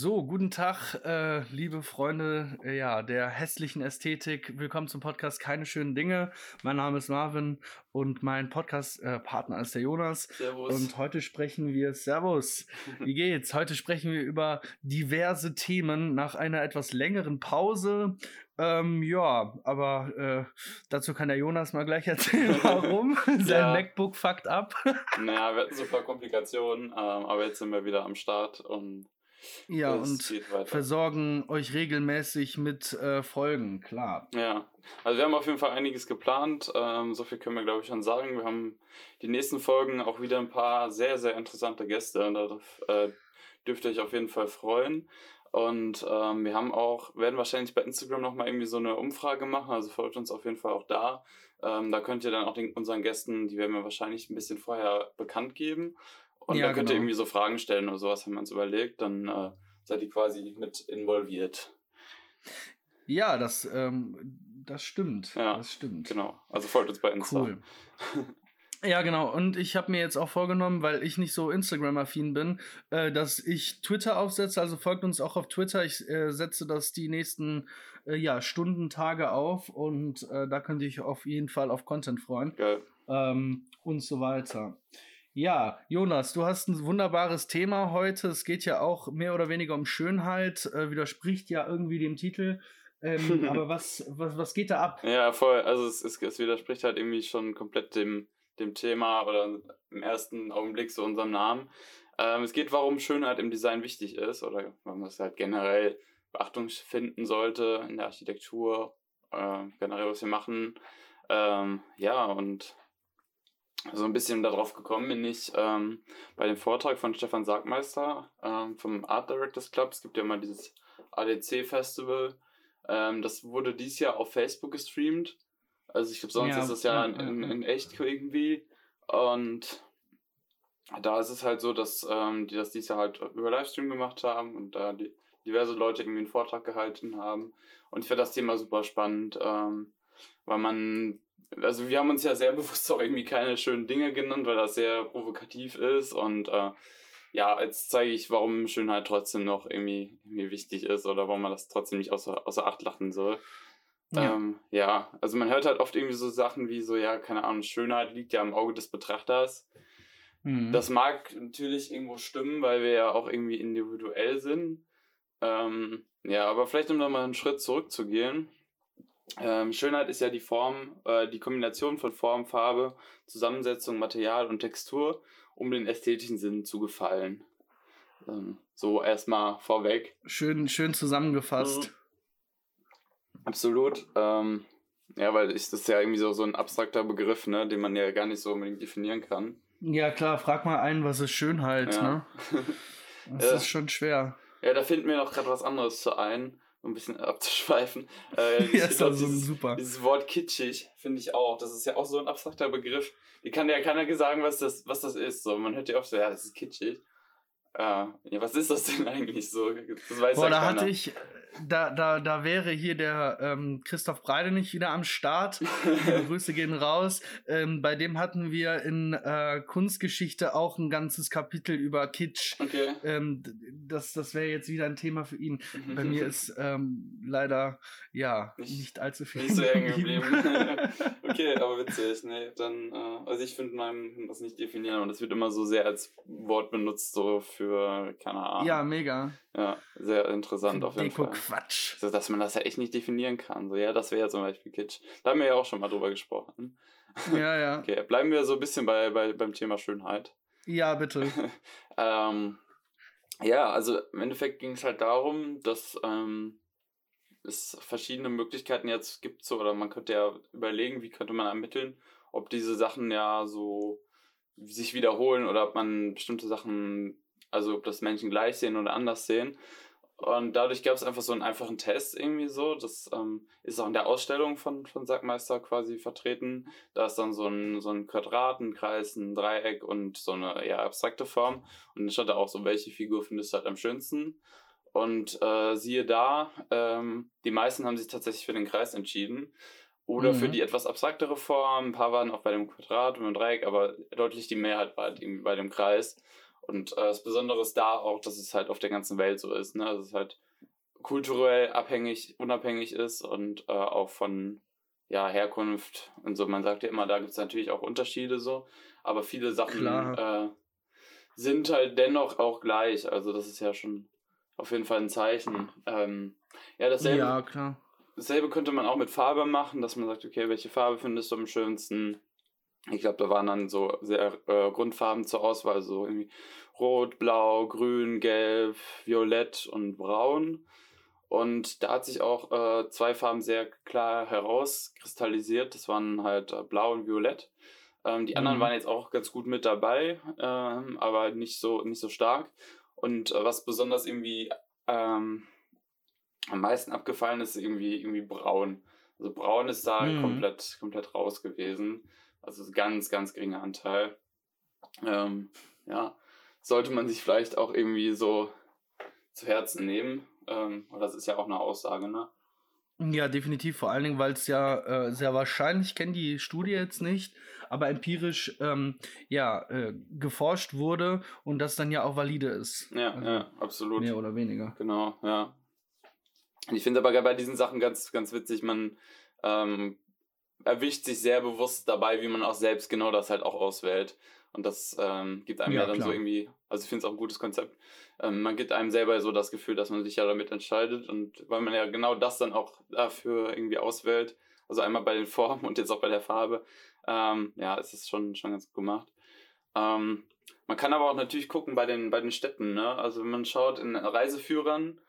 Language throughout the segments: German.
So, guten Tag, äh, liebe Freunde äh, ja, der hässlichen Ästhetik. Willkommen zum Podcast Keine schönen Dinge. Mein Name ist Marvin und mein Podcast-Partner äh, ist der Jonas. Servus. Und heute sprechen wir, Servus, wie geht's? Heute sprechen wir über diverse Themen nach einer etwas längeren Pause. Ähm, ja, aber äh, dazu kann der Jonas mal gleich erzählen, warum. Sein Ja. MacBook fuckt ab. Naja, wir hatten super Komplikationen, ähm, aber jetzt sind wir wieder am Start und ja, es und versorgen euch regelmäßig mit äh, Folgen, klar. Ja, also wir haben auf jeden Fall einiges geplant. Ähm, so viel können wir, glaube ich, schon sagen. Wir haben die nächsten Folgen auch wieder ein paar sehr, sehr interessante Gäste. Und darauf äh, dürft ihr euch auf jeden Fall freuen. Und ähm, wir haben auch, werden wahrscheinlich bei Instagram nochmal irgendwie so eine Umfrage machen. Also folgt uns auf jeden Fall auch da. Ähm, da könnt ihr dann auch den, unseren Gästen, die werden wir wahrscheinlich ein bisschen vorher bekannt geben. Und Ja, da könnt ihr genau. irgendwie so Fragen stellen oder sowas, haben wir uns überlegt. Dann äh, seid ihr quasi mit involviert. Ja, das, ähm, das stimmt. Ja, das stimmt. Genau. Also folgt uns bei Insta. Cool. Ja, genau. Und ich habe mir jetzt auch vorgenommen, weil ich nicht so Instagram-affin bin, äh, dass ich Twitter aufsetze. Also folgt uns auch auf Twitter. Ich äh, setze das die nächsten äh, ja, Stunden, Tage auf und äh, da könnt ihr euch auf jeden Fall auf Content freuen Geil. ähm, und so weiter. Ja, Jonas, du hast ein wunderbares Thema heute. Es geht ja auch mehr oder weniger um Schönheit, äh, widerspricht ja irgendwie dem Titel. Ähm, aber was, was, was geht da ab? Ja, voll. Also es, es, es widerspricht halt irgendwie schon komplett dem, dem Thema oder im ersten Augenblick so unserem Namen. Ähm, es geht, warum Schönheit im Design wichtig ist oder warum es halt generell Beachtung finden sollte in der Architektur, äh, generell was wir machen. Ähm, ja, und so ein bisschen darauf gekommen bin ich ähm, bei dem Vortrag von Stefan Sargmeister ähm, vom Art Directors Club. Es gibt ja mal dieses ADC Festival. Ähm, das wurde dieses Jahr auf Facebook gestreamt. Also ich glaube, sonst Ja, ist es ja, ja, ja, in, ja. in echt irgendwie. Und da ist es halt so, dass ähm, die das dieses Jahr halt über Livestream gemacht haben und da die, diverse Leute irgendwie einen Vortrag gehalten haben. Und ich finde das Thema super spannend, ähm, weil man, also wir haben uns ja sehr bewusst auch irgendwie keine schönen Dinge genannt, weil das sehr provokativ ist und äh, ja, jetzt zeige ich, warum Schönheit trotzdem noch irgendwie, irgendwie wichtig ist oder warum man das trotzdem nicht außer, außer Acht lachen soll. Ja. Ähm, ja, also man hört halt oft irgendwie so Sachen wie so, ja, keine Ahnung, Schönheit liegt ja im Auge des Betrachters. Mhm. Das mag natürlich irgendwo stimmen, weil wir ja auch irgendwie individuell sind. Ähm, ja, aber vielleicht um nochmal einen Schritt zurückzugehen. Ähm, Schönheit ist ja die Form, äh, die Kombination von Form, Farbe, Zusammensetzung, Material und Textur, um den ästhetischen Sinn zu gefallen. Ähm, so erstmal vorweg. schön, schön zusammengefasst. Absolut. Ähm, ja, weil ich, das ist ja irgendwie so, so ein abstrakter Begriff, ne, den man ja gar nicht so unbedingt definieren kann. Ja, klar, frag mal einen, was ist Schönheit, Ja. ne? Das Ja. ist schon schwer. Ja, da finden wir noch gerade was anderes zu ein, um ein bisschen abzuschweifen. Äh, Ja, ist glaub, also dieses, super. dieses Wort kitschig finde ich auch. Das ist ja auch so ein abstrakter Begriff. Die kann ja keiner sagen, was das, was das ist. So, man hört ja oft so, ja, das ist kitschig. Äh, ja, was ist das denn eigentlich so? Das weiß Boah, ja da hatte ich, da, da, da wäre hier der ähm, Christoph Breidenich wieder am Start. Grüße gehen raus. Ähm, bei dem hatten wir in äh, Kunstgeschichte auch ein ganzes Kapitel über Kitsch. Okay. Ähm, das das wäre jetzt wieder ein Thema für ihn. Bei mir ist ähm, leider, ja, Nicht- nicht, allzu viel. Nicht so hängen geblieben. okay, aber witzig. Nee, dann, äh, also ich finde man das nicht definieren, und das wird immer so sehr als Wort benutzt, so für, keine Ahnung. ja, mega. Ja, sehr interessant auf jeden Fall. Deko-Quatsch. So, dass man das ja echt nicht definieren kann. So, ja, das wäre ja zum Beispiel Kitsch. Da haben wir ja auch schon mal drüber gesprochen. Ja, ja. Okay, bleiben wir so ein bisschen bei, bei, beim Thema Schönheit. Ja, bitte. Ähm, ja, also im Endeffekt ging es halt darum, dass ähm, es verschiedene Möglichkeiten jetzt gibt, so, oder man könnte ja überlegen, wie könnte man ermitteln, ob diese Sachen ja so sich wiederholen oder ob man bestimmte Sachen, also ob das Menschen gleich sehen oder anders sehen. Und dadurch gab es einfach so einen einfachen Test irgendwie so. Das ähm, ist auch in der Ausstellung von, von Sackmeister quasi vertreten. Da ist dann so ein, so ein Quadrat, ein Kreis, ein Dreieck und so eine eher abstrakte Form. Und dann stand da auch so, welche Figur findest du halt am schönsten. Und äh, siehe da, ähm, die meisten haben sich tatsächlich für den Kreis entschieden. Oder für Mhm. die etwas abstraktere Form. Ein paar waren auch bei dem Quadrat und dem Dreieck, aber deutlich die Mehrheit war halt irgendwie bei dem Kreis. Und äh, das Besondere ist da auch, dass es halt auf der ganzen Welt so ist, ne? Dass es halt kulturell abhängig, unabhängig ist und äh, auch von ja, Herkunft und so. Man sagt ja immer, da gibt es natürlich auch Unterschiede so, aber viele Sachen äh, sind halt dennoch auch gleich. Also das ist ja schon auf jeden Fall ein Zeichen. Ähm, ja, dasselbe, ja, klar. Dasselbe könnte man auch mit Farbe machen, dass man sagt, okay, welche Farbe findest du am schönsten? Ich glaube, da waren dann so sehr äh, Grundfarben zur Auswahl, so irgendwie Rot, Blau, Grün, Gelb, Violett und Braun. Und da hat sich auch äh, zwei Farben sehr klar herauskristallisiert. Das waren halt äh, Blau und Violett. Ähm, die anderen mhm. waren jetzt auch ganz gut mit dabei, ähm, aber nicht so, nicht so stark. Und äh, was besonders irgendwie ähm, am meisten abgefallen ist, irgendwie, irgendwie braun. Also braun ist da mhm. komplett, komplett raus gewesen. Also ganz, ganz geringer Anteil. Ähm, ja, sollte man sich vielleicht auch irgendwie so zu Herzen nehmen. Ähm, das ist ja auch eine Aussage, ne? Ja, definitiv. Vor allen Dingen, weil es ja äh, sehr wahrscheinlich, ich kenne die Studie jetzt nicht, aber empirisch ähm, ja äh, geforscht wurde und das dann ja auch valide ist. Ja, also ja, absolut. Mehr oder weniger. Genau, ja. Ich finde aber bei diesen Sachen ganz, ganz witzig, man ähm, erwischt sich sehr bewusst dabei, wie man auch selbst genau das halt auch auswählt. Und das ähm, gibt einem ja, ja dann klar. so irgendwie, also ich finde es auch ein gutes Konzept. Ähm, man gibt einem selber so das Gefühl, dass man sich ja damit entscheidet und weil man ja genau das dann auch dafür irgendwie auswählt, also einmal bei den Formen und jetzt auch bei der Farbe, ähm, ja, ist es schon, schon ganz gut gemacht. Ähm, man kann aber auch natürlich gucken bei den, bei den Städten, ne? Also wenn man schaut in Reiseführern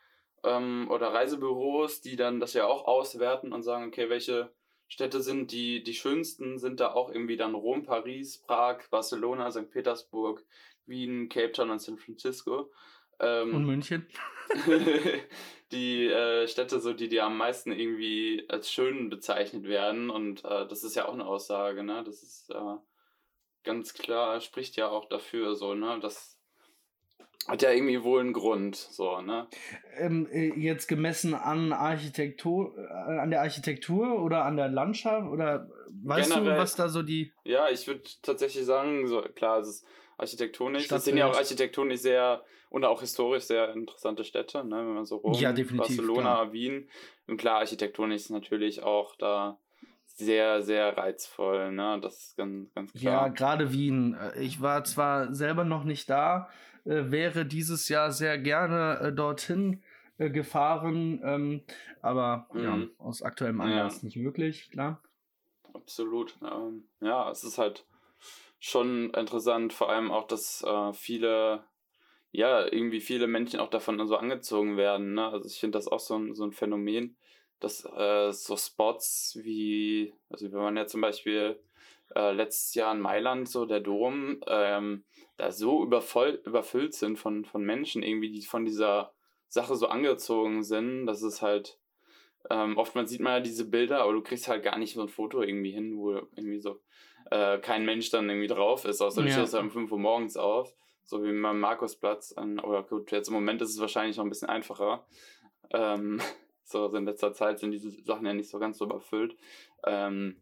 ähm, oder Reisebüros, die dann das ja auch auswerten und sagen, okay, welche Städte sind die, die schönsten, sind da auch irgendwie dann Rom, Paris, Prag, Barcelona, St. Petersburg, Wien, Cape Town und San Francisco. Ähm, und München. die äh, Städte, so die, die am meisten irgendwie als schön bezeichnet werden. Und äh, das ist ja auch eine Aussage, ne? Das ist äh, ganz klar, spricht ja auch dafür, so, ne? Das hat ja irgendwie wohl einen Grund, so, ne? Ähm, äh, jetzt gemessen an Architektur, äh, an der Architektur oder an der Landschaft oder weißt Generell, du, was da so die. Ja, ich würde tatsächlich sagen, so klar, es ist architektonisch. Das sind ja auch architektonisch sehr und auch historisch sehr interessante Städte, ne? Wenn man so Rom, ja, Barcelona, klar. Wien. Und klar, architektonisch ist natürlich auch da sehr, sehr reizvoll, ne? Das ist ganz, ganz klar. Ja, gerade Wien. Äh, ich war zwar selber noch nicht da, äh, wäre dieses Jahr sehr gerne äh, dorthin äh, gefahren, ähm, aber mhm. ja, aus aktuellem Anlass ja. nicht möglich, klar. Absolut. Ähm, ja, es ist halt schon interessant, vor allem auch, dass äh, viele, ja, irgendwie viele Menschen auch davon so angezogen werden. Ne? Also ich finde das auch so ein, so ein Phänomen, dass äh, so Spots wie, also wenn man ja zum Beispiel äh, letztes Jahr in Mailand, so der Dom, ähm, da so übervoll, überfüllt sind von, von Menschen irgendwie, die von dieser Sache so angezogen sind, dass es halt, ähm, oftmals sieht man ja diese Bilder, aber du kriegst halt gar nicht so ein Foto irgendwie hin, wo irgendwie so äh, kein Mensch dann irgendwie drauf ist, außer du stehst halt um 5 Uhr morgens auf, so wie beim Markusplatz. Oder gut, jetzt im Moment ist es wahrscheinlich noch ein bisschen einfacher. Ähm, so in letzter Zeit sind diese Sachen ja nicht so ganz so überfüllt. Ähm,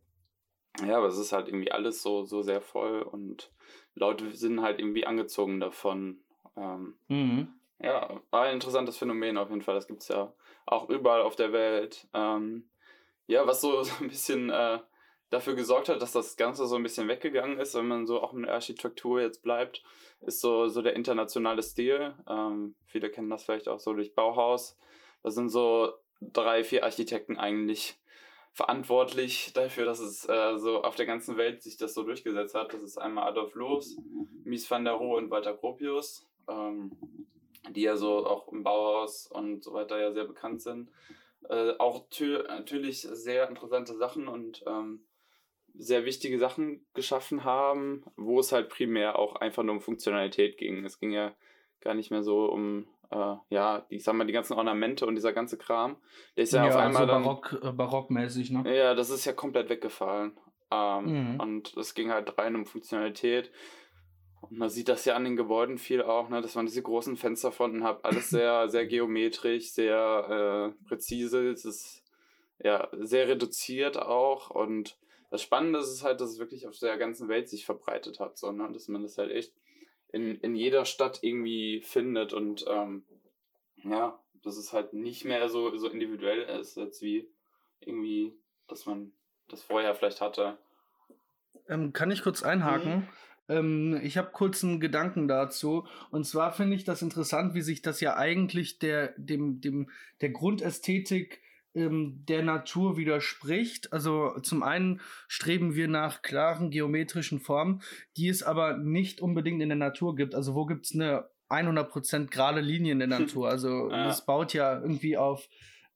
ja, aber es ist halt irgendwie alles so, so sehr voll und Leute sind halt irgendwie angezogen davon. Ähm, mhm. Ja, war ein interessantes Phänomen auf jeden Fall. Das gibt es ja auch überall auf der Welt. Ähm, ja, was so, so ein bisschen äh, dafür gesorgt hat, dass das Ganze so ein bisschen weggegangen ist, wenn man so auch in der Architektur jetzt bleibt, ist so, so der internationale Stil. Ähm, viele kennen das vielleicht auch so durch Bauhaus. Da sind so drei, vier Architekten eigentlich verantwortlich dafür, dass es äh, so auf der ganzen Welt sich das so durchgesetzt hat. Das ist einmal Adolf Loos, Mies van der Rohe und Walter Gropius, ähm, die ja so auch im Bauhaus und so weiter ja sehr bekannt sind. Äh, auch natürlich sehr interessante Sachen und ähm, sehr wichtige Sachen geschaffen haben, wo es halt primär auch einfach nur um Funktionalität ging. Es ging ja gar nicht mehr so um äh, ja, ich sag mal, die ganzen Ornamente und dieser ganze Kram, der ist ja, ja auf einmal. Also barock, äh, barockmäßig, ne? Ja, das ist ja komplett weggefallen. Ähm, mhm. Und es ging halt rein um Funktionalität. Und man sieht das ja an den Gebäuden viel auch, ne, dass man diese großen Fensterfronten hat, alles sehr, sehr geometrisch, sehr äh, präzise, es ist ja sehr reduziert auch. Und das Spannende ist halt, dass es wirklich auf der ganzen Welt sich verbreitet hat, sondern dass man das halt echt in, in jeder Stadt irgendwie findet und ähm, ja, dass es halt nicht mehr so, so individuell ist, als wie irgendwie, dass man das vorher vielleicht hatte. Ähm, kann ich kurz einhaken? Mhm. Ähm, ich habe kurz einen Gedanken dazu. Und zwar finde ich das interessant, wie sich das ja eigentlich der, dem, dem, der Grundästhetik ähm, der Natur widerspricht. Also zum einen streben wir nach klaren geometrischen Formen, die es aber nicht unbedingt in der Natur gibt. Also wo gibt es eine 100% gerade Linie in der Natur? Also das baut ja irgendwie auf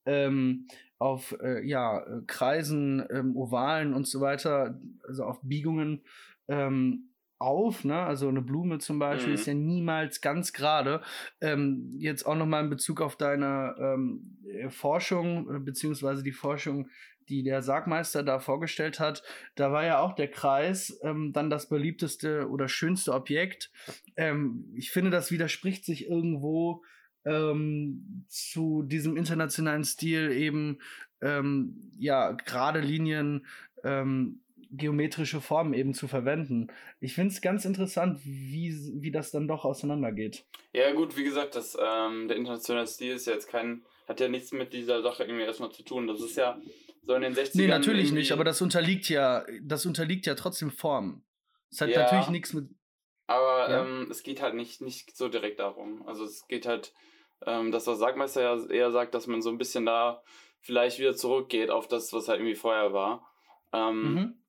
ähm, auf äh, ja, Kreisen, ähm, Ovalen und so weiter, also auf Biegungen ähm, auf, ne? Also eine Blume zum Beispiel mhm. ist ja niemals ganz gerade. Ähm, jetzt auch nochmal in Bezug auf deine ähm, äh, Forschung, äh, beziehungsweise die Forschung, die der Sargmeister da vorgestellt hat, da war ja auch der Kreis ähm, dann das beliebteste oder schönste Objekt. Ähm, ich finde, das widerspricht sich irgendwo ähm, zu diesem internationalen Stil eben ähm, ja gerade Linien geometrische Formen eben zu verwenden. Ich finde es ganz interessant, wie, wie das dann doch auseinandergeht. Ja, gut, wie gesagt, das, ähm, der internationale Stil ist ja jetzt kein, hat ja nichts mit dieser Sache irgendwie erstmal zu tun. Das ist ja so in den 60ern. Nee, natürlich nicht, aber das unterliegt ja, das unterliegt ja trotzdem Formen. Es hat ja, natürlich nichts mit. Aber ja. ähm, es geht halt nicht, nicht so direkt darum. Also es geht halt, ähm, das, was Sagmeister ja eher sagt, dass man so ein bisschen da vielleicht wieder zurückgeht auf das, was halt irgendwie vorher war. Ähm, mhm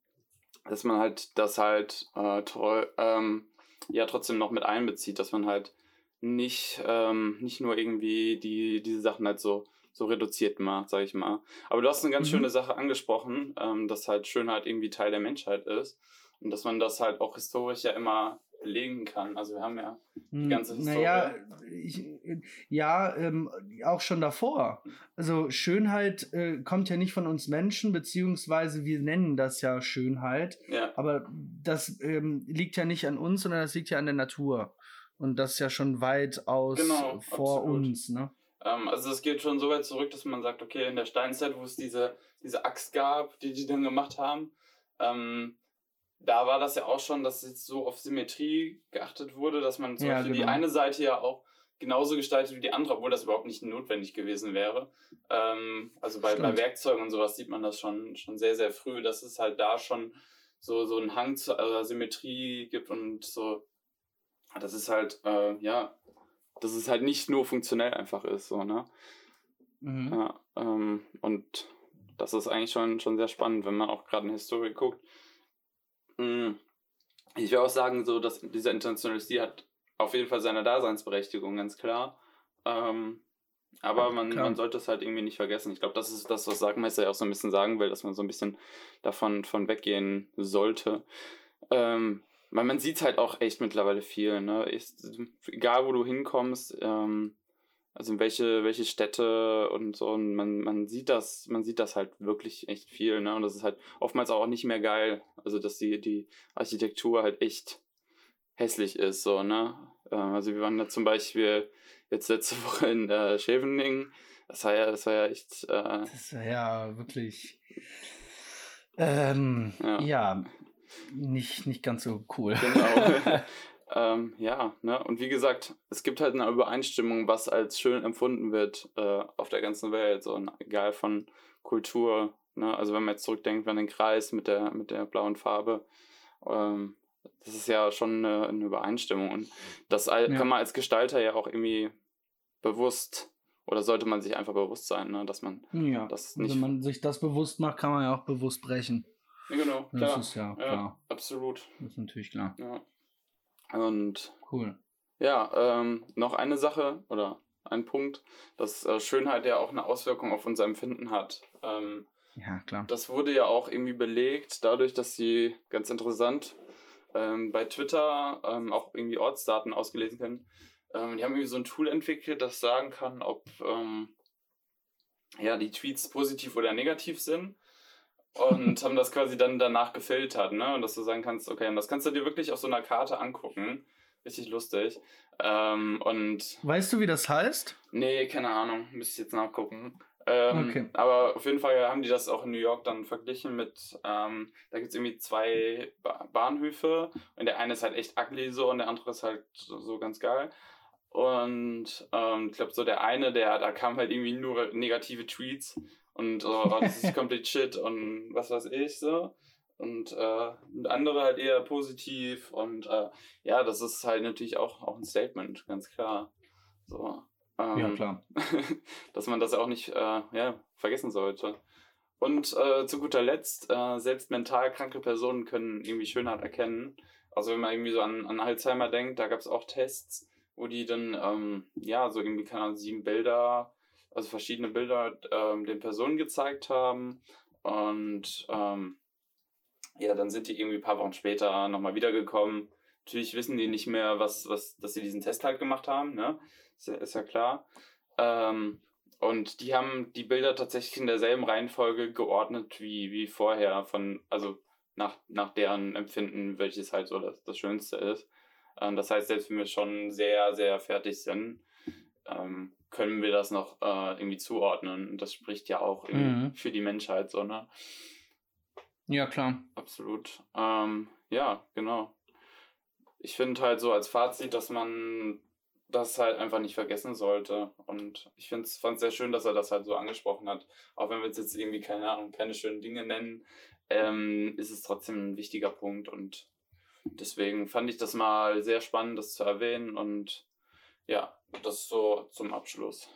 dass man halt das halt äh, toll, ähm, ja trotzdem noch mit einbezieht, dass man halt nicht, ähm, nicht nur irgendwie die, diese Sachen halt so, so reduziert macht, sag ich mal. Aber du hast eine ganz mhm. schöne Sache angesprochen, ähm, dass halt Schönheit irgendwie Teil der Menschheit ist und dass man das halt auch historisch ja immer belegen kann. Also wir haben ja die hm, ganze Historie. Naja, ich, ja, ähm, auch schon davor. Also Schönheit äh, kommt ja nicht von uns Menschen, beziehungsweise wir nennen das ja Schönheit. Ja. Aber das ähm, liegt ja nicht an uns, sondern das liegt ja an der Natur. Und das ist ja schon weitaus genau, vor absolut. uns. Ne? Ähm, also es geht schon so weit zurück, dass man sagt, okay, in der Steinzeit, wo es diese, diese Axt gab, die die dann gemacht haben, ähm, da war das ja auch schon, dass jetzt so auf Symmetrie geachtet wurde, dass man zum ja, Beispiel genau. die eine Seite ja auch genauso gestaltet wie die andere, obwohl das überhaupt nicht notwendig gewesen wäre. Ähm, also bei, bei Werkzeugen und sowas sieht man das schon, schon sehr, sehr früh, dass es halt da schon so, so einen Hang zur also Symmetrie gibt und so. Das ist halt, äh, ja, dass es halt nicht nur funktionell einfach ist, so, ne? Mhm. Ja, ähm, und das ist eigentlich schon, schon sehr spannend, wenn man auch gerade in Historie guckt. Ich will auch sagen, so, dass dieser internationale Stil hat auf jeden Fall seine Daseinsberechtigung, ganz klar. Ähm, aber man, man sollte es halt irgendwie nicht vergessen. Ich glaube, das ist das, was Sagmeister ja auch so ein bisschen sagen will, dass man so ein bisschen davon von weggehen sollte. Ähm, weil man sieht halt auch echt mittlerweile viel. Ne? Ich, egal, wo du hinkommst, ähm, also in welche, welche Städte und so, und man, man sieht das, man sieht das halt wirklich echt viel, ne? Und das ist halt oftmals auch nicht mehr geil. Also dass die, die Architektur halt echt hässlich ist, so, ne? Ähm, also wir waren da zum Beispiel jetzt letzte Woche in äh, Scheveningen. Das war ja, das war ja echt. Äh, das war ja wirklich. Ähm, ja. ja, nicht, nicht ganz so cool. Genau. Ähm, ja, ne? Und wie gesagt, es gibt halt eine Übereinstimmung, was als schön empfunden wird äh, auf der ganzen Welt, so egal von Kultur. Ne? Also wenn man jetzt zurückdenkt an den Kreis mit der, mit der blauen Farbe, ähm, das ist ja schon eine, eine Übereinstimmung. Und das ja. kann man als Gestalter ja auch irgendwie bewusst oder sollte man sich einfach bewusst sein, ne? dass man ja. das nicht. Wenn man sich das bewusst macht, kann man ja auch bewusst brechen. Genau, klar. Das ist ja klar. Ja, absolut. Das ist natürlich klar. Ja. Und cool. Ja, ähm, noch eine Sache oder ein Punkt, dass äh, Schönheit ja auch eine Auswirkung auf unser Empfinden hat. Ähm, ja, klar. Das wurde ja auch irgendwie belegt, dadurch, dass sie ganz interessant ähm, bei Twitter ähm, auch irgendwie Ortsdaten ausgelesen können. Ähm, die haben irgendwie so ein Tool entwickelt, das sagen kann, ob ähm, ja, die Tweets positiv oder negativ sind und haben das quasi dann danach gefiltert, ne? Und dass du sagen kannst, okay, und das kannst du dir wirklich auf so einer Karte angucken. Richtig lustig. Ähm, und. Weißt du, wie das heißt? Nee, keine Ahnung. Müsste ich jetzt nachgucken. Ähm, okay. Aber auf jeden Fall haben die das auch in New York dann verglichen mit, ähm, da gibt es irgendwie zwei ba Bahnhöfe und der eine ist halt echt ugly so und der andere ist halt so, ganz geil. Und ähm, ich glaube, so der eine, der, da kam halt irgendwie nur negative Tweets und oh, das ist komplett shit und was weiß ich so. Und, äh, und andere halt eher positiv und äh, ja, das ist halt natürlich auch, auch ein Statement, ganz klar. So. Ähm, ja, klar. dass man das auch nicht äh, ja, vergessen sollte. Und äh, zu guter Letzt, äh, selbst mental kranke Personen können irgendwie Schönheit erkennen. Also wenn man irgendwie so an, an Alzheimer denkt, da gab es auch Tests, wo die dann, ähm, ja, so irgendwie, keine Ahnung, sieben Bilder, also verschiedene Bilder ähm, den Personen gezeigt haben. Und ähm, ja, dann sind die irgendwie ein paar Wochen später nochmal wiedergekommen. Natürlich wissen die nicht mehr, was, was, dass sie diesen Test halt gemacht haben, ne? Ist ja, ist ja klar. Ähm, und die haben die Bilder tatsächlich in derselben Reihenfolge geordnet wie, wie vorher, von, also nach, nach deren Empfinden, welches halt so das, das Schönste ist. Ähm, das heißt, selbst wenn wir schon sehr, sehr fertig sind, ähm, können wir das noch äh, irgendwie zuordnen. Und das spricht ja auch mhm. für die Menschheit so, ne? Ja, klar. Absolut. Ähm, ja, genau. Ich finde halt so als Fazit, dass man das halt einfach nicht vergessen sollte. Und ich fand es sehr schön, dass er das halt so angesprochen hat. Auch wenn wir jetzt irgendwie, keine Ahnung, keine schönen Dinge nennen, ähm, ist es trotzdem ein wichtiger Punkt. Und deswegen fand ich das mal sehr spannend, das zu erwähnen. Und ja, das so zum Abschluss.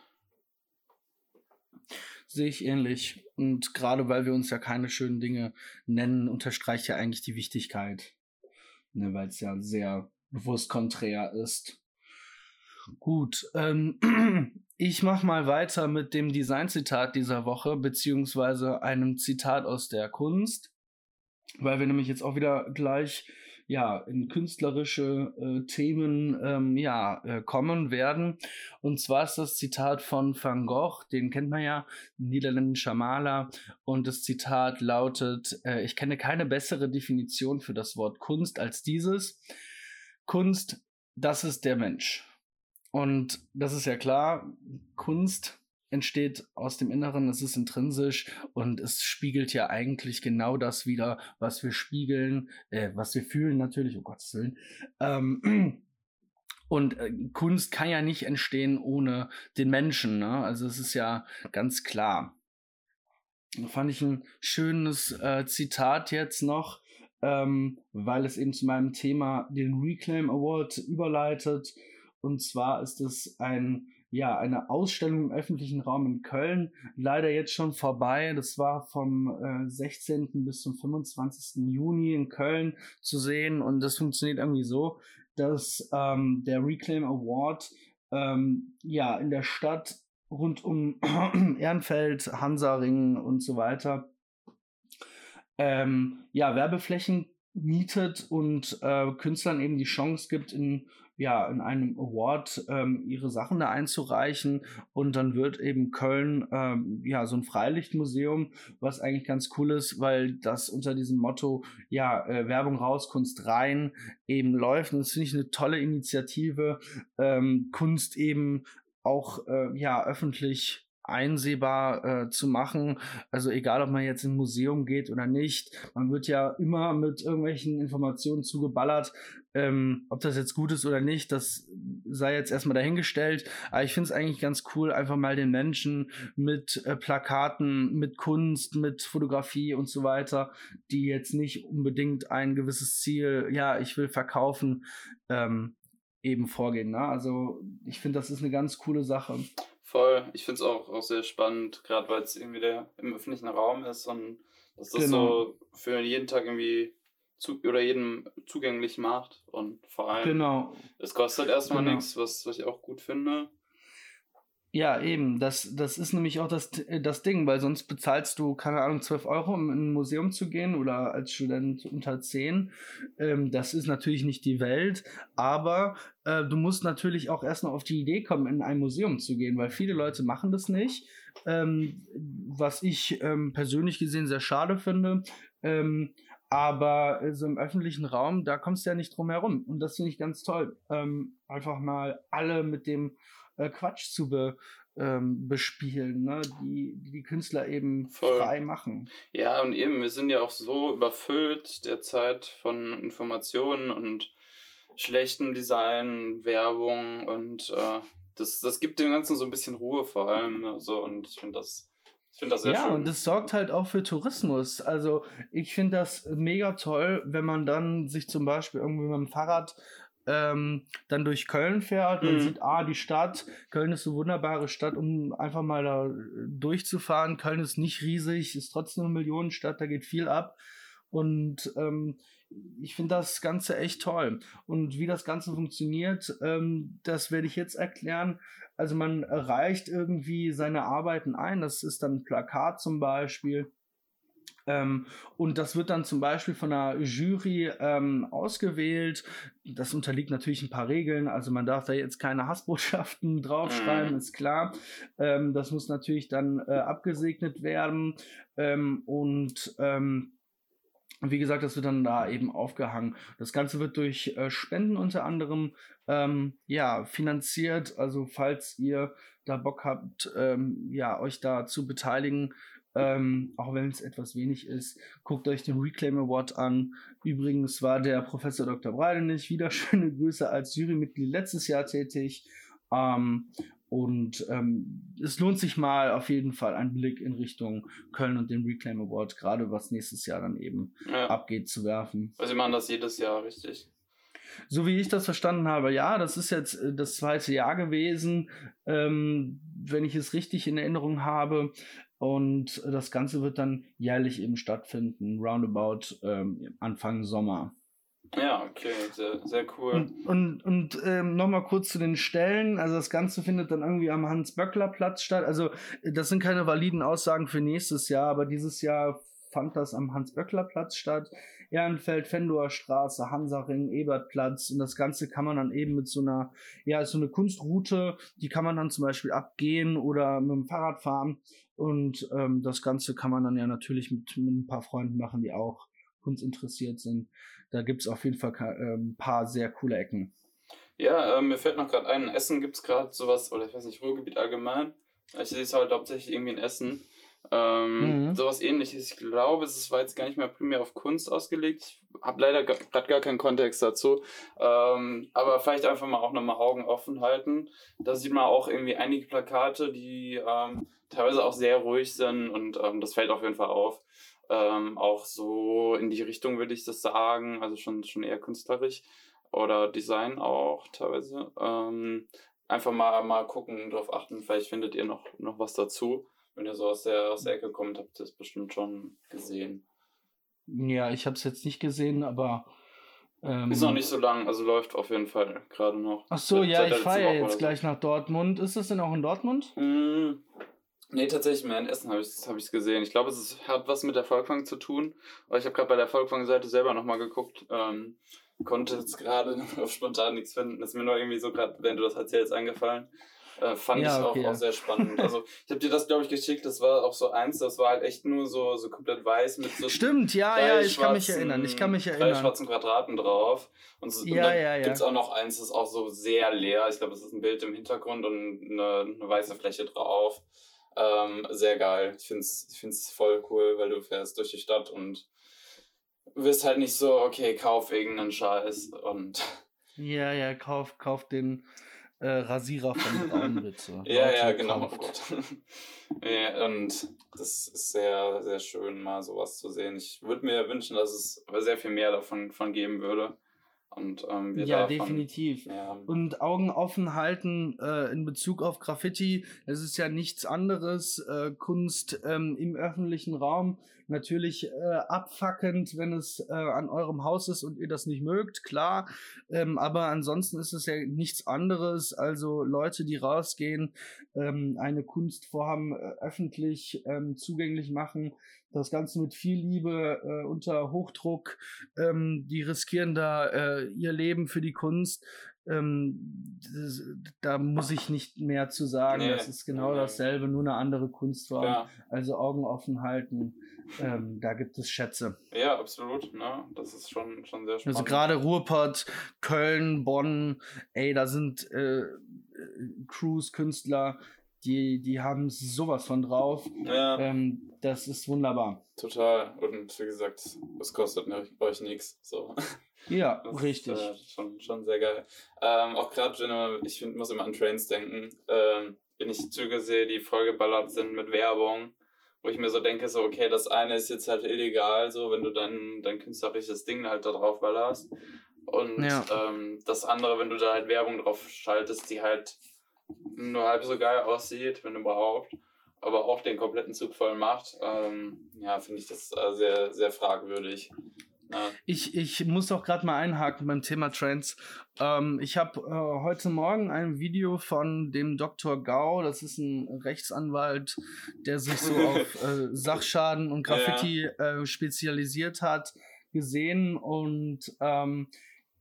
Sehe ich ähnlich. Und gerade weil wir uns ja keine schönen Dinge nennen, unterstreicht ja eigentlich die Wichtigkeit. Ne, weil es ja sehr bewusst konträr ist. Gut, ähm, ich mache mal weiter mit dem Design-Zitat dieser Woche, beziehungsweise einem Zitat aus der Kunst, weil wir nämlich jetzt auch wieder gleich ja, in künstlerische äh, Themen ähm, ja, äh, kommen werden. Und zwar ist das Zitat von Van Gogh, den kennt man ja, niederländischer Maler. Und das Zitat lautet, äh, ich kenne keine bessere Definition für das Wort Kunst als dieses. Kunst, das ist der Mensch. Und das ist ja klar, Kunst entsteht aus dem Inneren, es ist intrinsisch und es spiegelt ja eigentlich genau das wieder, was wir spiegeln, äh, was wir fühlen natürlich, um Gottes Willen. Ähm, und äh, Kunst kann ja nicht entstehen ohne den Menschen, ne? also es ist ja ganz klar. Da fand ich ein schönes äh, Zitat jetzt noch, ähm, weil es eben zu meinem Thema den Reclaim Award überleitet. Und zwar ist es ein, ja, eine Ausstellung im öffentlichen Raum in Köln. Leider jetzt schon vorbei. Das war vom äh, 16. bis zum 25. Juni in Köln zu sehen. Und das funktioniert irgendwie so, dass ähm, der Reclaim Award ähm, ja in der Stadt rund um Ehrenfeld, Hansaring und so weiter ähm, ja, Werbeflächen mietet und äh, Künstlern eben die Chance gibt, in ja, in einem Award ähm, ihre Sachen da einzureichen. Und dann wird eben Köln ähm, ja so ein Freilichtmuseum, was eigentlich ganz cool ist, weil das unter diesem Motto ja äh, Werbung raus, Kunst rein eben läuft. Und das finde ich eine tolle Initiative, ähm, Kunst eben auch äh, ja öffentlich einsehbar äh, zu machen. Also egal, ob man jetzt ein Museum geht oder nicht, man wird ja immer mit irgendwelchen Informationen zugeballert. Ähm, ob das jetzt gut ist oder nicht, das sei jetzt erstmal dahingestellt. Aber ich finde es eigentlich ganz cool, einfach mal den Menschen mit äh, Plakaten, mit Kunst, mit Fotografie und so weiter, die jetzt nicht unbedingt ein gewisses Ziel, ja, ich will verkaufen, ähm, eben vorgehen. Ne? Also ich finde, das ist eine ganz coole Sache. Voll. Ich finde es auch, auch sehr spannend, gerade weil es irgendwie der, im öffentlichen Raum ist und dass das genau. so für jeden Tag irgendwie zu, oder jedem zugänglich macht. Und vor allem, genau. es kostet erstmal genau. nichts, was, was ich auch gut finde. Ja, eben. Das, das ist nämlich auch das, das Ding, weil sonst bezahlst du, keine Ahnung, 12 Euro, um in ein Museum zu gehen oder als Student unter 10. Ähm, das ist natürlich nicht die Welt, aber äh, du musst natürlich auch erst noch auf die Idee kommen, in ein Museum zu gehen, weil viele Leute machen das nicht. Ähm, was ich ähm, persönlich gesehen sehr schade finde. Ähm, aber so im öffentlichen Raum, da kommst du ja nicht drum herum. Und das finde ich ganz toll. Ähm, einfach mal alle mit dem äh, Quatsch zu be, ähm, bespielen, ne? die, die die Künstler eben Voll. frei machen. Ja, und eben, wir sind ja auch so überfüllt derzeit von Informationen und schlechtem Design, Werbung und äh, das, das gibt dem Ganzen so ein bisschen Ruhe vor allem. So, also, und ich finde das, ich find das sehr ja, schön. Ja, und das sorgt halt auch für Tourismus. Also ich finde das mega toll, wenn man dann sich zum Beispiel irgendwie mit dem Fahrrad ähm, dann durch Köln fährt und mhm. sieht, ah, die Stadt, Köln ist eine wunderbare Stadt, um einfach mal da durchzufahren. Köln ist nicht riesig, ist trotzdem eine Millionenstadt, da geht viel ab. Und ähm, ich finde das Ganze echt toll. Und wie das Ganze funktioniert, ähm, das werde ich jetzt erklären. Also man reicht irgendwie seine Arbeiten ein. Das ist dann ein Plakat zum Beispiel. Ähm, und das wird dann zum Beispiel von einer Jury ähm, ausgewählt. Das unterliegt natürlich ein paar Regeln. Also man darf da jetzt keine Hassbotschaften draufschreiben, mhm. ist klar. Ähm, das muss natürlich dann äh, abgesegnet werden. Ähm, und ähm, wie gesagt, das wird dann da eben aufgehangen. Das Ganze wird durch äh, Spenden unter anderem ähm, ja, finanziert. Also falls ihr da Bock habt, ähm, ja, euch da zu beteiligen, ähm, auch wenn es etwas wenig ist, guckt euch den Reclaim Award an. Übrigens war der Professor Dr. Breidenich wieder schöne Grüße als Jurymitglied letztes Jahr tätig. Ähm, und ähm, es lohnt sich mal auf jeden Fall ein Blick in Richtung Köln und den Reclaim Award, gerade was nächstes Jahr dann eben ja. abgeht, zu werfen. Also sie machen das jedes Jahr, richtig? So wie ich das verstanden habe, ja, das ist jetzt äh, das zweite Jahr gewesen, ähm, wenn ich es richtig in Erinnerung habe. Und das Ganze wird dann jährlich eben stattfinden, roundabout ähm, Anfang Sommer. Ja, okay, sehr, sehr cool. Und, und, und ähm, nochmal kurz zu den Stellen. Also das Ganze findet dann irgendwie am Hans-Böckler-Platz statt. Also das sind keine validen Aussagen für nächstes Jahr, aber dieses Jahr fand das am Hans-Böckler-Platz statt. Ehrenfeld, Fendower Straße, Hansaring, Ebertplatz und das Ganze kann man dann eben mit so einer, ja, so eine Kunstroute, die kann man dann zum Beispiel abgehen oder mit dem Fahrrad fahren und ähm, das Ganze kann man dann ja natürlich mit, mit ein paar Freunden machen, die auch Kunst interessiert sind. Da gibt es auf jeden Fall ein paar sehr coole Ecken. Ja, äh, mir fällt noch gerade ein, in Essen gibt es gerade sowas, oder ich weiß nicht, Ruhrgebiet allgemein. Ich sehe es halt hauptsächlich irgendwie in Essen. Ähm, mhm. Sowas ähnliches. Ich glaube, es war jetzt gar nicht mehr primär auf Kunst ausgelegt. Ich habe leider gerade gar keinen Kontext dazu. Ähm, aber vielleicht einfach mal auch nochmal Augen offen halten. Da sieht man auch irgendwie einige Plakate, die ähm, teilweise auch sehr ruhig sind und ähm, das fällt auf jeden Fall auf. Ähm, auch so in die Richtung würde ich das sagen, also schon, schon eher künstlerisch oder Design auch teilweise. Ähm, einfach mal, mal gucken, darauf achten, vielleicht findet ihr noch, noch was dazu. Wenn ihr so aus der, aus der Ecke kommt, habt ihr das bestimmt schon gesehen. Ja, ich habe es jetzt nicht gesehen, aber. Ähm, ist noch nicht so lang, also läuft auf jeden Fall gerade noch. Ach so, seit, ja, seit ich fahre ja jetzt gleich nach Dortmund. Ist das denn auch in Dortmund? Mm, nee, tatsächlich mehr in Essen habe ich es hab gesehen. Ich glaube, es hat was mit der Volkwang zu tun. Aber ich habe gerade bei der Volkwang-Seite selber nochmal geguckt. Ähm, konnte jetzt gerade auf spontan nichts finden. Das ist mir nur irgendwie so gerade, wenn du das erzählst, eingefallen. Äh, fand ja, ich auch, okay, auch sehr spannend. Also ich habe dir das, glaube ich, geschickt, das war auch so eins, das war halt echt nur so, so komplett weiß mit so Stimmt, ja, ja, ich kann mich erinnern, ich kann mich erinnern. Drei schwarzen Quadraten drauf. Und, so, ja, und dann ja, ja. gibt es auch noch eins, das ist auch so sehr leer. Ich glaube, das ist ein Bild im Hintergrund und eine, eine weiße Fläche drauf. Ähm, sehr geil. Ich finde es ich find's voll cool, weil du fährst durch die Stadt und wirst halt nicht so, okay, kauf irgendeinen Scheiß und. Ja, ja, kauf, kauf den äh, Rasierer von Braunwitze. ja, ja, genau. ja, und das ist sehr, sehr schön, mal sowas zu sehen. Ich würde mir wünschen, dass es sehr viel mehr davon von geben würde. Und, ähm, ja, davon, definitiv. Ja. Und Augen offen halten äh, in Bezug auf Graffiti. Es ist ja nichts anderes. Äh, Kunst ähm, im öffentlichen Raum. Natürlich äh, abfackend, wenn es äh, an eurem Haus ist und ihr das nicht mögt, klar. Ähm, aber ansonsten ist es ja nichts anderes. Also Leute, die rausgehen, ähm, eine Kunst vorhaben, äh, öffentlich ähm, zugänglich machen. Das Ganze mit viel Liebe, äh, unter Hochdruck. Ähm, die riskieren da äh, ihr Leben für die Kunst. Ähm, das, da muss ich nicht mehr zu sagen. Nee, das ist genau nee. dasselbe, nur eine andere Kunstform. Ja. Also Augen offen halten. Ähm, da gibt es Schätze. Ja, absolut. Ne? Das ist schon, schon sehr also spannend. Also gerade Ruhrpott, Köln, Bonn, ey, da sind äh, Crews, Künstler, die, die haben sowas von drauf. Ja. Ähm, das ist wunderbar. Total. Und wie gesagt, es kostet euch nichts. So. Ja, Das richtig. Ist, äh, schon, schon sehr geil. Ähm, auch gerade, ich find, muss immer an Trains denken, ähm, wenn ich Züge sehe, die vollgeballert sind mit Werbung, wo ich mir so denke, so, okay, das eine ist jetzt halt illegal, so, wenn du dein, dein künstlerisches Ding halt da drauf ballerst. Und Ja. ähm, das andere, wenn du da halt Werbung drauf schaltest, die halt nur halb so geil aussieht, wenn überhaupt, aber auch den kompletten Zug voll macht, ähm, ja, finde ich das äh, sehr, sehr fragwürdig. Ja. Ich, ich muss auch gerade mal einhaken beim Thema Trends. Ähm, ich habe äh, heute Morgen ein Video von dem Dr. Gau, das ist ein Rechtsanwalt, der sich so auf äh, Sachschaden und Graffiti äh, spezialisiert hat, gesehen und ähm,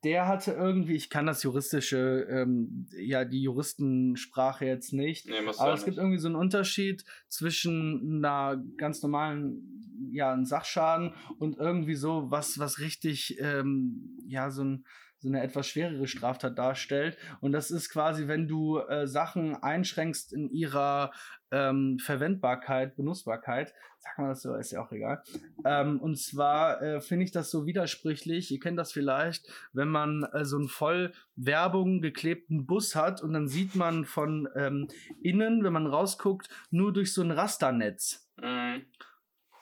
der hatte irgendwie, ich kann das juristische, ähm, ja, die Juristensprache jetzt nicht, Nee, aber ja es gibt nicht. irgendwie so einen Unterschied zwischen einer ganz normalen, ja, einem Sachschaden und irgendwie so was, was richtig, ähm, ja, so ein so eine etwas schwerere Straftat darstellt. Und das ist quasi, wenn du äh, Sachen einschränkst in ihrer ähm, Verwendbarkeit, Benutzbarkeit, sagt man das so, ist ja auch egal. Ähm, und zwar äh, finde ich das so widersprüchlich. Ihr kennt das vielleicht, wenn man äh, so einen voll Werbung geklebten Bus hat und dann sieht man von ähm, innen, wenn man rausguckt, nur durch so ein Rasternetz. Mhm.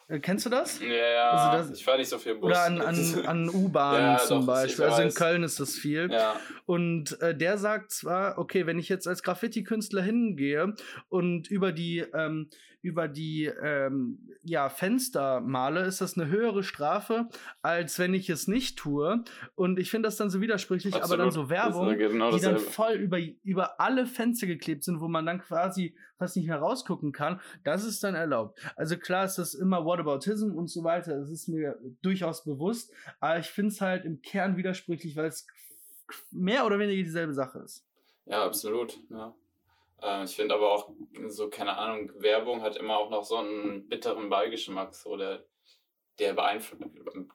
Äh, kennst du das? Ja, ja. Also das- ich fahre nicht so viel Bus. Oder an, an, an U-Bahnen Ja, zum doch, Beispiel. Also in. Köln ist das viel. ja. Und äh, der sagt zwar, okay, wenn ich jetzt als Graffiti-Künstler hingehe und über die, ähm, über die ähm, ja, Fenster male, ist das eine höhere Strafe, als wenn ich es nicht tue. Und ich finde das dann so widersprüchlich, aber dann so Absolut. Werbung, genau die dann voll über, über alle Fenster geklebt sind, wo man dann quasi fast nicht mehr rausgucken kann, das ist dann erlaubt. Also klar ist das immer Whataboutism und so weiter, das ist mir durchaus bewusst, aber ich finde es halt im Kern widersprüchlich, weil es mehr oder weniger dieselbe Sache ist. Ja, absolut. Ja. Äh, ich finde aber auch, so, keine Ahnung, Werbung hat immer auch noch so einen bitteren Beigeschmack. So, der, der beeinflusst,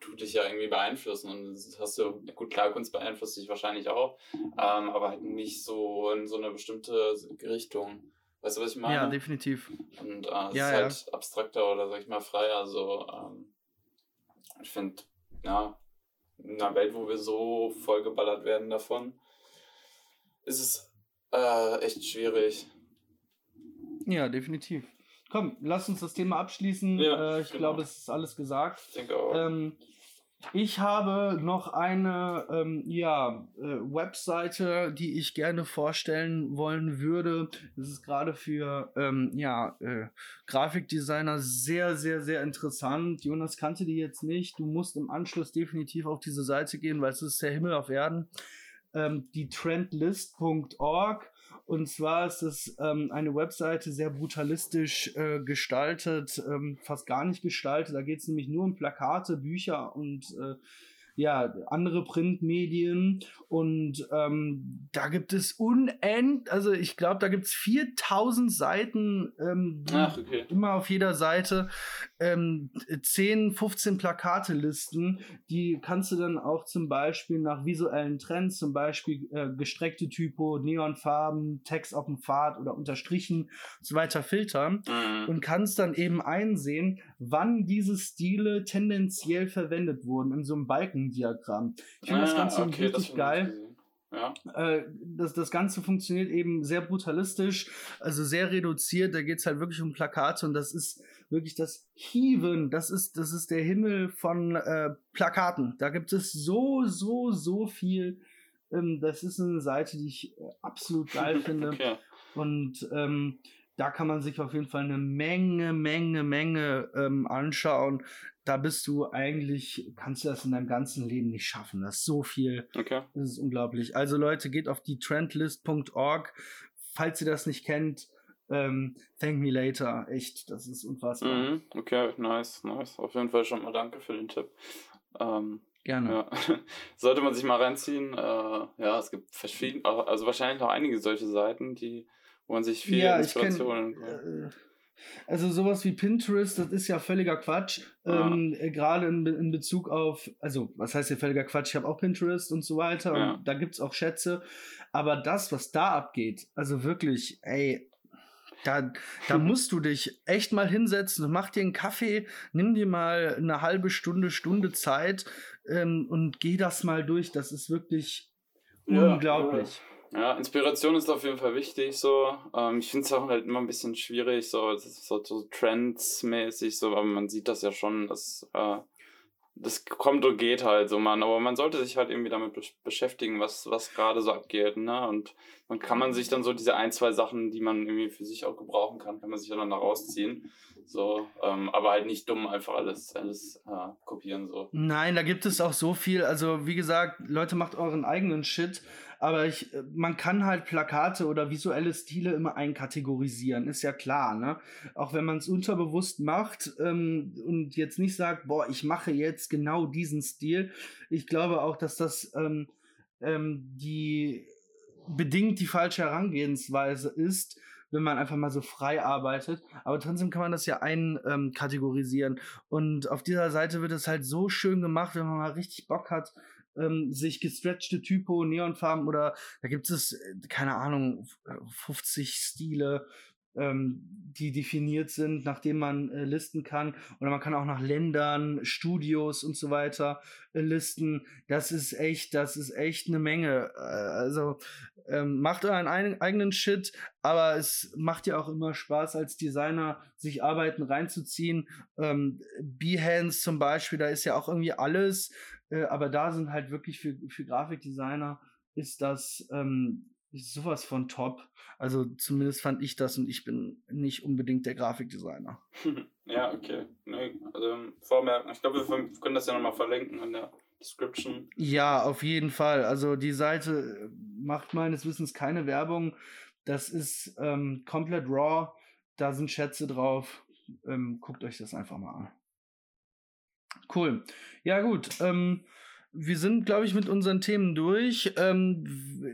tut dich ja irgendwie beeinflussen. Und das hast du, gut, klar, Kunst beeinflusst dich wahrscheinlich auch, ähm, aber halt nicht so in so eine bestimmte Richtung. Weißt du, was ich meine? Ja, definitiv. Und äh, es Ja, ist halt abstrakter oder sag ich mal freier. So, ähm, ich finde, ja, in einer Welt, wo wir so vollgeballert werden davon, ist es äh, echt schwierig. Ja, definitiv. Komm, lass uns das Thema abschließen. Ja, äh, ich genau. glaube, es ist alles gesagt. Ich denke auch. Ähm, ich habe noch eine ähm, ja, äh, Webseite, die ich gerne vorstellen wollen würde. Das ist gerade für ähm, ja, äh, Grafikdesigner sehr, sehr, sehr interessant. Jonas kannte die jetzt nicht. Du musst im Anschluss definitiv auf diese Seite gehen, weil es ist der Himmel auf Erden. Ähm, die trendlist.org. Und zwar ist es ähm, eine Webseite sehr brutalistisch äh, gestaltet, ähm, fast gar nicht gestaltet. Da geht es nämlich nur um Plakate, Bücher und äh, ja, andere Printmedien. Und ähm, da gibt es unend, also ich glaube, da gibt es 4000 Seiten, ähm, Ach, okay. immer auf jeder Seite ähm, 10, 15 Plakate listen. Die kannst du dann auch zum Beispiel nach visuellen Trends, zum Beispiel äh, gestreckte Typo, Neonfarben, Text auf dem Pfad oder unterstrichen und so weiter filtern Mhm. und kannst dann eben einsehen, wann diese Stile tendenziell verwendet wurden in so einem Balkendiagramm. Ich finde das Ah, Ganze okay, das richtig geil. Ja, Äh, das, das Ganze funktioniert eben sehr brutalistisch, also sehr reduziert. Da geht es halt wirklich um Plakate und das ist wirklich das Hieven. Das ist, das ist der Himmel von äh, Plakaten. Da gibt es so, so, so viel. Ähm, das ist eine Seite, die ich äh, absolut geil finde. okay. Und ähm, da kann man sich auf jeden Fall eine Menge, Menge, Menge ähm, anschauen. Da bist du eigentlich, kannst du das in deinem ganzen Leben nicht schaffen. Das ist so viel. Okay. Das ist unglaublich. Also Leute, geht auf die trendlist.org. Falls ihr das nicht kennt, ähm, thank me later. Echt, das ist unfassbar. Mhm. Okay, nice, nice. Auf jeden Fall schon mal danke für den Tipp. Ähm, Gerne. Ja, sollte man sich mal reinziehen. Äh, ja, es gibt verschiedene, also wahrscheinlich noch einige solche Seiten, die, wo man sich viel Ja, ich kenn, äh, also sowas wie Pinterest, das ist ja völliger Quatsch. Ja. Ähm, äh, Gerade in, in Bezug auf, also was heißt hier völliger Quatsch? Ich habe auch Pinterest und so weiter Ja. und da gibt es auch Schätze. Aber das, was da abgeht, also wirklich, ey, Da, da musst du dich echt mal hinsetzen, mach dir einen Kaffee, nimm dir mal eine halbe Stunde, Stunde Zeit ähm, und geh das mal durch. Das ist wirklich ja, unglaublich. Ja. Inspiration ist auf jeden Fall wichtig. So, ähm, ich finde es auch halt immer ein bisschen schwierig, so, so, so trendsmäßig, so, aber man sieht das ja schon, dass äh, das kommt und geht halt so, man. Aber man sollte sich halt irgendwie damit beschäftigen, was, was gerade so abgeht, ne? Und dann kann man sich dann so diese ein, zwei Sachen, die man irgendwie für sich auch gebrauchen kann, kann man sich dann da rausziehen. So, ähm, aber halt nicht dumm einfach alles, alles äh, kopieren, so. Nein, da gibt es auch so viel. Also, wie gesagt, Leute, macht euren eigenen Shit. Aber ich, äh, man kann halt Plakate oder visuelle Stile immer einkategorisieren, ist ja klar, ne? Auch wenn man es unterbewusst macht ähm, und jetzt nicht sagt, boah, ich mache jetzt genau diesen Stil. Ich glaube auch, dass das ähm, ähm, die bedingt die falsche Herangehensweise ist, wenn man einfach mal so frei arbeitet. Aber trotzdem kann man das ja einkategorisieren. Ähm, und auf dieser Seite wird es halt so schön gemacht, wenn man mal richtig Bock hat, ähm, sich gestretchte Typo, Neonfarben oder da gibt es, äh, keine Ahnung, 50 Stile, ähm, die definiert sind, nach denen man äh, listen kann. Oder man kann auch nach Ländern, Studios und so weiter äh, listen. Das ist echt, das ist echt eine Menge. Äh, also ähm, macht euren ein, eigenen Shit, aber es macht ja auch immer Spaß als Designer, sich Arbeiten reinzuziehen. Ähm, Behance zum Beispiel, da ist ja auch irgendwie alles. Äh, aber da sind halt wirklich für, für Grafikdesigner ist das ähm, ist sowas von top. Also zumindest fand ich das und ich bin nicht unbedingt der Grafikdesigner. ja, okay. Nee, also vormerken. Ich glaube, wir können das ja nochmal verlinken in der Description. Ja, auf jeden Fall. Also die Seite macht meines Wissens keine Werbung. Das ist ähm, komplett raw. Da sind Schätze drauf. Ähm, guckt euch das einfach mal an. Cool. Ja, gut. Ähm, wir sind, glaube ich, mit unseren Themen durch. Ähm,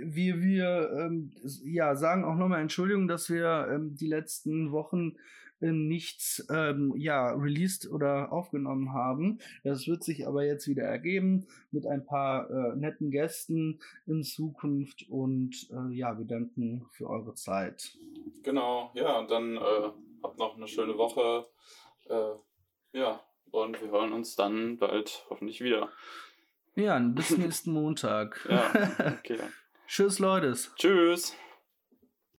wir wir ähm, ja, sagen auch nochmal Entschuldigung, dass wir ähm, die letzten Wochen äh, nichts ähm, ja, released oder aufgenommen haben. Das wird sich aber jetzt wieder ergeben mit ein paar äh, netten Gästen in Zukunft und äh, ja, wir danken für eure Zeit. Genau, ja, und dann äh, habt noch eine schöne Woche. Äh, ja, und wir hören uns dann bald hoffentlich wieder. Ja, bis nächsten Montag. Ja, okay. Tschüss, Leute. Tschüss.